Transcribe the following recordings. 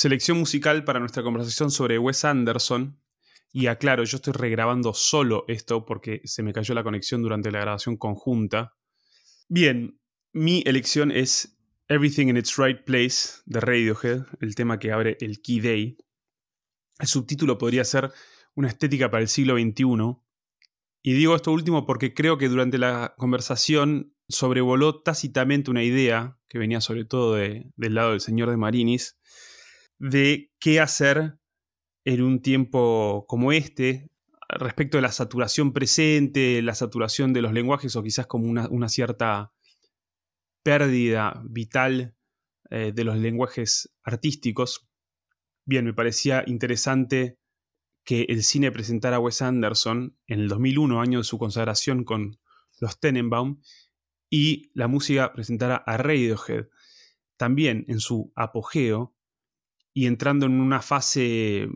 Selección musical para nuestra conversación sobre Wes Anderson. Y aclaro, yo estoy regrabando solo esto porque se me cayó la conexión durante la grabación conjunta. Bien, mi elección es Everything in its Right Place de Radiohead, el tema que abre el Key Day. El subtítulo podría ser Una estética para el siglo XXI. Y digo esto último porque creo que durante la conversación sobrevoló tácitamente una idea que venía sobre todo del lado del señor de Marinis, de qué hacer en un tiempo como este respecto de la saturación presente, la saturación de los lenguajes o quizás como una cierta pérdida vital eh, de los lenguajes artísticos. Bien, me parecía interesante que el cine presentara a Wes Anderson en el 2001, año de su consagración con los Tenenbaum, y la música presentara a Radiohead, también en su apogeo, y entrando en una fase,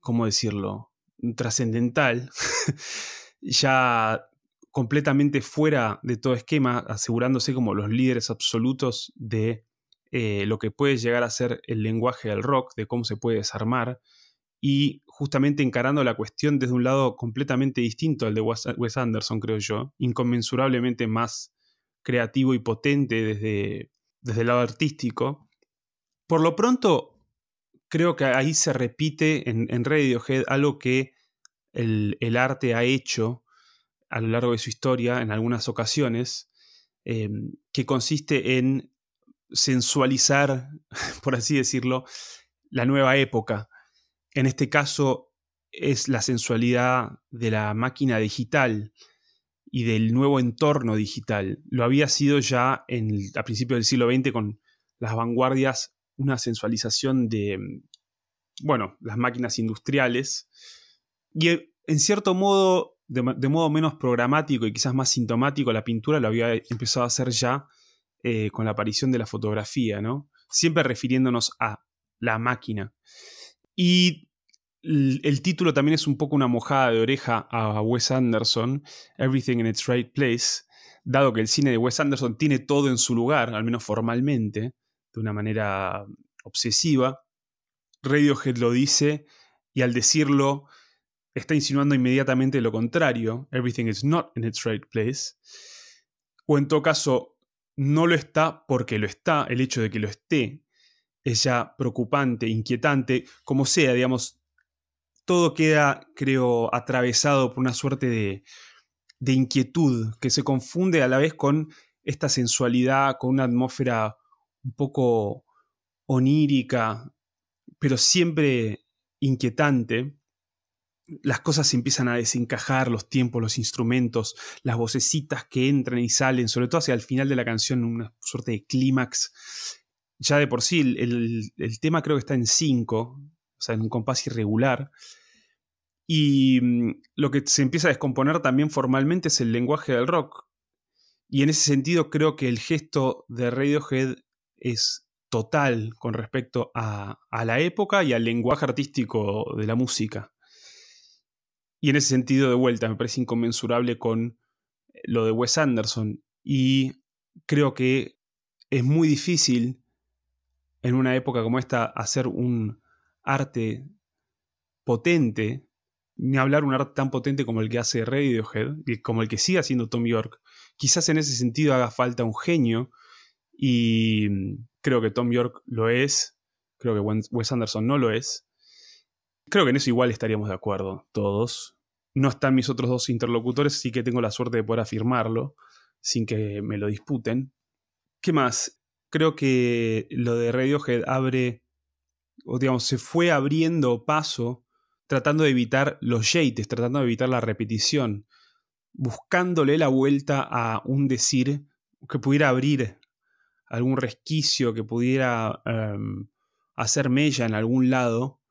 ¿cómo decirlo?, trascendental, ya completamente fuera de todo esquema, asegurándose como los líderes absolutos de eh, lo que puede llegar a ser el lenguaje del rock, de cómo se puede desarmar, y justamente encarando la cuestión desde un lado completamente distinto al de Wes Anderson, creo yo, inconmensurablemente más creativo y potente desde, desde el lado artístico. Por lo pronto, creo que ahí se repite en, Radiohead algo que el, arte ha hecho a lo largo de su historia en algunas ocasiones, em, que consiste en sensualizar, por así decirlo, la nueva época. En este caso es la sensualidad de la máquina digital y del nuevo entorno digital. Lo había sido ya en a principios del siglo XX con las vanguardias, una sensualización de, bueno, las máquinas industriales. Y en cierto modo de, modo menos programático y quizás más sintomático, la pintura lo había empezado a hacer ya eh, con la aparición de la fotografía, ¿no? Siempre refiriéndonos a la máquina. Y el, título también es un poco una mojada de oreja a Wes Anderson, Everything in its Right Place, dado que el cine de Wes Anderson tiene todo en su lugar, al menos formalmente, de una manera obsesiva. Radiohead lo dice y al decirlo está insinuando inmediatamente lo contrario, everything is not in its right place, o en todo caso, no lo está porque lo está, el hecho de que lo esté es ya preocupante, inquietante, como sea, digamos, todo queda, creo, atravesado por una suerte de, de inquietud que se confunde a la vez con esta sensualidad, con una atmósfera un poco onírica, pero siempre inquietante las cosas se empiezan a desencajar, los tiempos, los instrumentos, las vocecitas que entran y salen, sobre todo hacia el final de la canción, una suerte de clímax. Ya de por sí, el, tema creo que está en 5, o sea, en un compás irregular. Y mm, lo que se empieza a descomponer también formalmente es el lenguaje del rock. Y en ese sentido creo que el gesto de Radiohead es total con respecto a la época y al lenguaje artístico de la música. Y en ese sentido, de vuelta, me parece inconmensurable con lo de Wes Anderson. Y creo que es muy difícil en una época como esta hacer un arte potente, ni hablar un arte tan potente como el que hace Radiohead, como el que sigue haciendo Tom York. Quizás en ese sentido haga falta un genio, y mm, creo que Tom York lo es, creo que Wes Anderson no lo es, Creo que en eso igual estaríamos de acuerdo todos. No están mis otros dos interlocutores, sí que tengo la suerte de poder afirmarlo sin que me lo disputen. ¿Qué más? Creo que lo de Radiohead abre, o digamos, se fue abriendo paso tratando de evitar los yates, tratando de evitar la repetición, buscándole la vuelta a un decir que pudiera abrir algún resquicio, que pudiera em, hacer mella en algún lado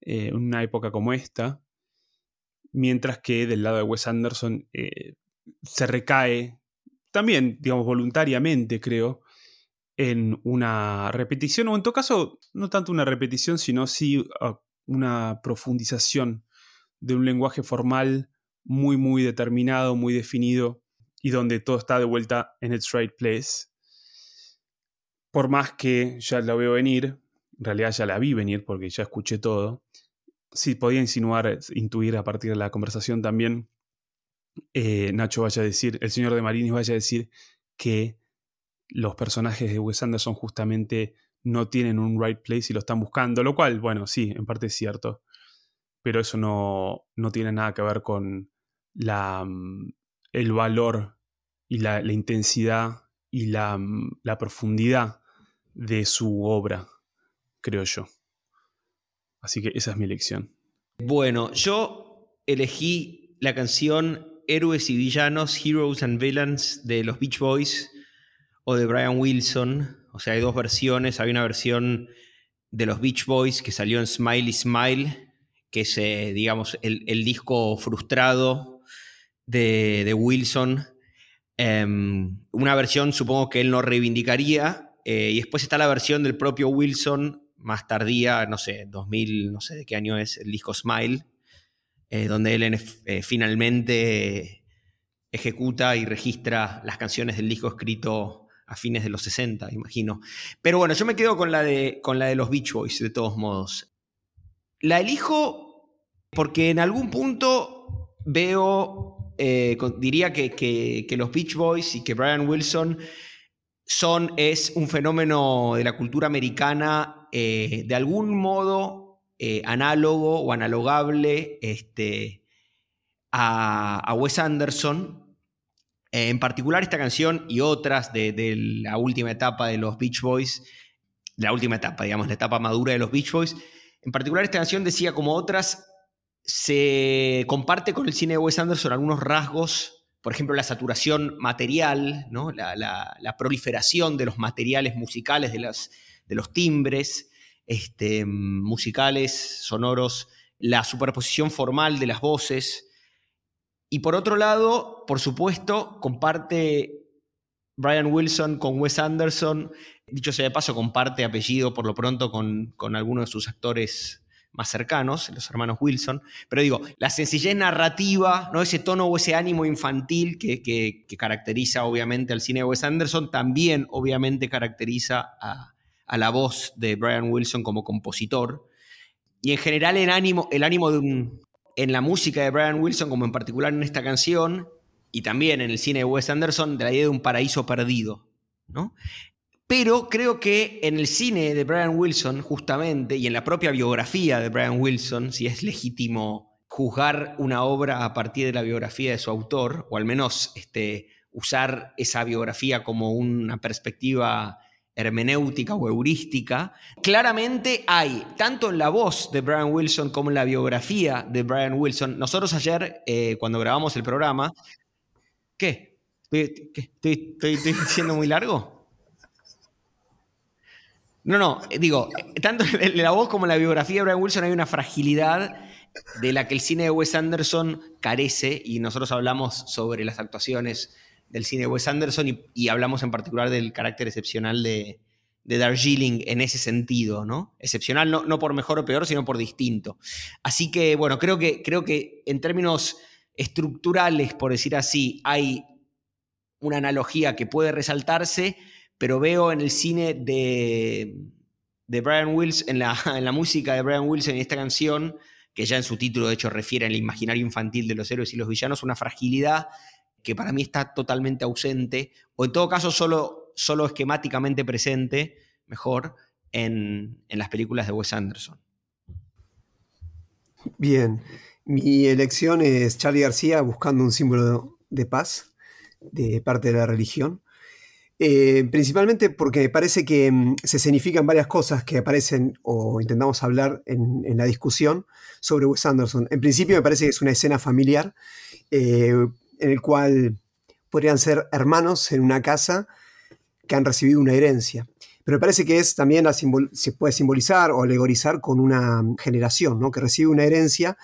en una época como esta, mientras que del lado de Wes Anderson eh, se recae, también, digamos, voluntariamente, creo, en una repetición, o en todo caso, no tanto una repetición, sino sí una profundización de un lenguaje formal muy, muy determinado, muy definido, y donde todo está de vuelta en its right place. Por más que, ya lo veo venir, en realidad ya la vi venir porque ya escuché todo. Sí, podía insinuar, intuir a partir de la conversación también, eh, Nacho vaya a decir, el señor de Marinis vaya a decir que los personajes de Wes Anderson justamente no tienen un right place y lo están buscando, lo cual, bueno, sí, en parte es cierto, pero eso no, no tiene nada que ver con la, mm, el valor y la, intensidad y la, mm, la profundidad de su obra, creo yo. Así que esa es mi elección. Bueno, yo elegí la canción Héroes y Villanos, Heroes and Villains de los Beach Boys o de Brian Wilson. O sea, hay dos versiones. Hay una versión de los Beach Boys que salió en Smiley Smile, que es, eh, digamos, el, disco frustrado de, Wilson. Em, una versión supongo que él no reivindicaría. Eh, y después está la versión del propio Wilson, más tardía, no sé, 2000, no sé de qué año es el disco Smile, eh, donde él finalmente ejecuta y registra las canciones del disco escrito a fines de los 60, imagino. Pero bueno, yo me quedo con la de, con la de los Beach Boys, de todos modos. La elijo porque en algún punto veo, eh, diría que, los Beach Boys y que Brian Wilson son, es un fenómeno de la cultura americana eh, de algún modo eh, análogo o analogable este, a, a Wes Anderson, eh, en particular esta canción y otras de, la última etapa de los Beach Boys, la última etapa, digamos, la etapa madura de los Beach Boys, en particular esta canción decía como otras, se comparte con el cine de Wes Anderson algunos rasgos, por ejemplo, la saturación material, ¿no? la, proliferación de los materiales musicales, de, los timbres este, musicales, sonoros, la superposición formal de las voces, y por otro lado, por supuesto, comparte Brian Wilson con Wes Anderson. Dicho sea de paso, comparte apellido por lo pronto con, con algunos de sus actores más cercanos, los hermanos Wilson. Pero digo, la sencillez narrativa, ¿no? ese tono o ese ánimo infantil que, que, caracteriza obviamente al cine de Wes Anderson, también obviamente caracteriza a, a, la voz de Brian Wilson como compositor. Y en general el ánimo, el ánimo de un, en la música de Brian Wilson, como en particular en esta canción, y también en el cine de Wes Anderson, de la idea de un paraíso perdido. ¿no? Pero creo que en el cine de Brian Wilson, justamente, y en la propia biografía de Brian Wilson, si es legítimo juzgar una obra a partir de la biografía de su autor, o al menos este, usar esa biografía como una perspectiva hermenéutica o heurística, claramente hay, tanto en la voz de Brian Wilson como en la biografía de Brian Wilson. Nosotros ayer, eh, cuando grabamos el programa, ¿qué? ¿Estoy, diciendo muy largo? No, no, eh, digo, tanto en la voz como en la biografía de Brian Wilson hay una fragilidad de la que el cine de Wes Anderson carece y nosotros hablamos sobre las actuaciones del cine de Wes Anderson y, hablamos en particular del carácter excepcional de, de Darjeeling en ese sentido, ¿no? Excepcional no, no, por mejor o peor, sino por distinto. Así que, bueno, creo que, creo que en términos estructurales, por decir así, hay una analogía que puede resaltarse, pero veo en el cine de, de Brian Wilson, en la, en la música de Brian Wilson y esta canción, que ya en su título de hecho refiere al imaginario infantil de los héroes y los villanos, una fragilidad que para mí está totalmente ausente, o en todo caso solo, solo esquemáticamente presente, mejor, en, las películas de Wes Anderson. Bien, mi elección es Charlie García buscando un símbolo de paz de parte de la religión. Eh, principalmente porque me parece que mm, se significan varias cosas que aparecen o intentamos hablar en, la discusión sobre Wes Anderson. En principio me parece que es una escena familiar. Eh, en el cual podrían ser hermanos en una casa que han recibido una herencia. Pero me parece que es también se puede simbolizar o alegorizar con una generación, ¿no? que recibe una herencia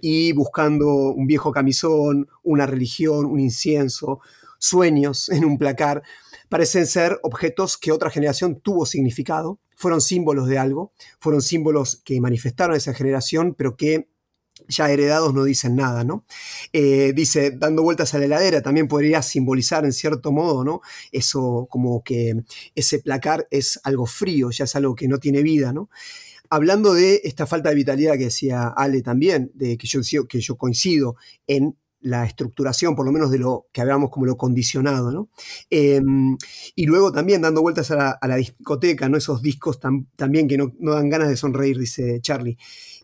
y buscando un viejo camisón, una religión, un incienso, sueños en un placar, parecen ser objetos que otra generación tuvo significado, fueron símbolos de algo, fueron símbolos que manifestaron esa generación, pero que ya heredados no dicen nada, ¿no? Eh, dice, dando vueltas a la heladera, también podría simbolizar en cierto modo, ¿no? Eso como que ese placar es algo frío, ya es algo que no tiene vida, ¿no? Hablando de esta falta de vitalidad que decía Ale también, de que yo, que yo coincido en la estructuración, por lo menos de lo que hablamos como lo condicionado, ¿no? Em, y luego también dando vueltas a la, discoteca, ¿no? Esos discos también que no, dan ganas de sonreír, dice Charlie.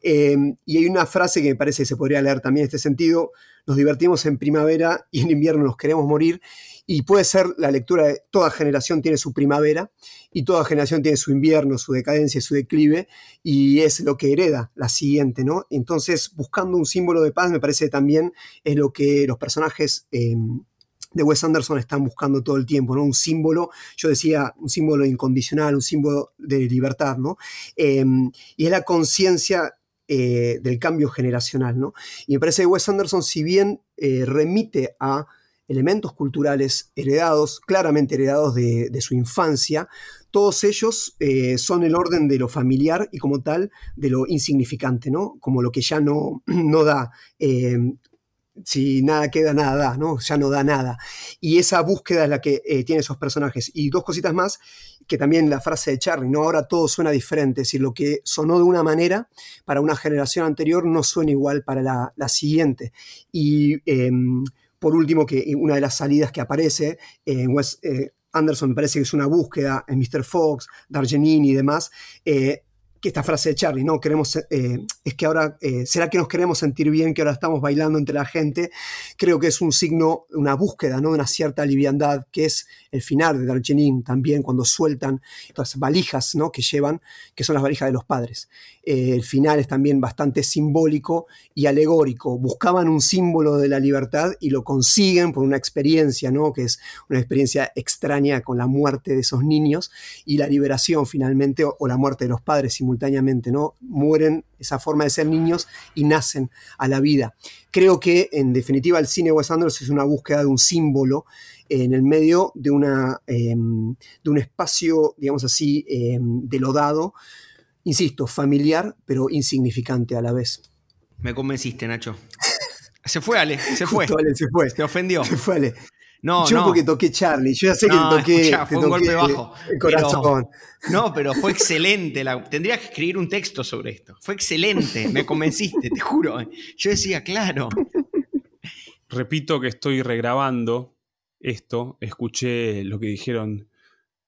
Em, y hay una frase que me parece que se podría leer también en este sentido, nos divertimos en primavera y en invierno nos queremos morir, y puede ser la lectura de toda generación tiene su primavera y toda generación tiene su invierno, su decadencia, su declive, y es lo que hereda la siguiente, ¿no? Entonces, buscando un símbolo de paz, me parece también es lo que los personajes em, de Wes Anderson están buscando todo el tiempo, ¿no? Un símbolo, yo decía, un símbolo incondicional, un símbolo de libertad, ¿no? Em, y es la conciencia eh, del cambio generacional, ¿no? Y me parece que Wes Anderson, si bien eh, remite a elementos culturales heredados, claramente heredados de, su infancia, todos ellos eh, son el orden de lo familiar y como tal de lo insignificante, ¿no? Como lo que ya no, no da. Si nada queda, nada da, ¿no? Ya no da nada. Y esa búsqueda es la que eh, tiene esos personajes. Y dos cositas más, que también la frase de Charlie, ¿no? Ahora todo suena diferente, es decir, lo que sonó de una manera para una generación anterior no suena igual para la, la siguiente. Y em, por último, que una de las salidas que aparece en West eh, Anderson me parece que es una búsqueda en Mr. Fox, Dargenini y demás, eh, esta frase de Charlie, ¿no? Queremos, eh, es que ahora, eh, ¿será que nos queremos sentir bien que ahora estamos bailando entre la gente? Creo que es un signo, una búsqueda, ¿no? De una cierta liviandad, que es el final de Darjeeling también, cuando sueltan estas valijas, ¿no? Que llevan, que son las valijas de los padres. Eh, el final es también bastante simbólico y alegórico. Buscaban un símbolo de la libertad y lo consiguen por una experiencia, ¿no? Que es una experiencia extraña con la muerte de esos niños y la liberación finalmente o, o la muerte de los padres simultáneamente simultáneamente, ¿no? Mueren esa forma de ser niños y nacen a la vida. Creo que, en definitiva, el cine Wes Anderson es una búsqueda de un símbolo en el medio de, una, em, de un espacio, digamos así, em, delodado, insisto, familiar, pero insignificante a la vez. Me convenciste, Nacho. Se fue, Ale, se fue. se fue. Te ofendió. Se fue, Ale. No, yo porque toqué Charlie, yo ya sé que toqué, fue un golpe bajo. El corazón. no, pero fue excelente. tendrías que escribir un texto sobre esto. Fue excelente, me convenciste, te juro. Yo decía, claro. Repito que estoy regrabando esto. Escuché lo que dijeron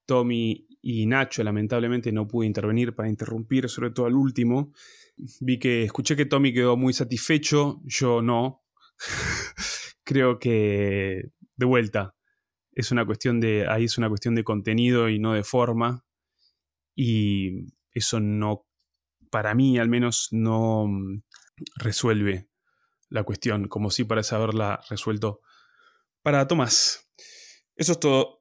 Tommy y Nacho. Lamentablemente no pude intervenir para interrumpir, sobre todo al último. Vi que escuché que Tommy quedó muy satisfecho, yo no. Creo que de vuelta, es una cuestión de, ahí es una cuestión de contenido y no de forma. Y eso no, para mí al menos, no mm, resuelve la cuestión, como si parece haberla resuelto para Tomás. Eso es todo.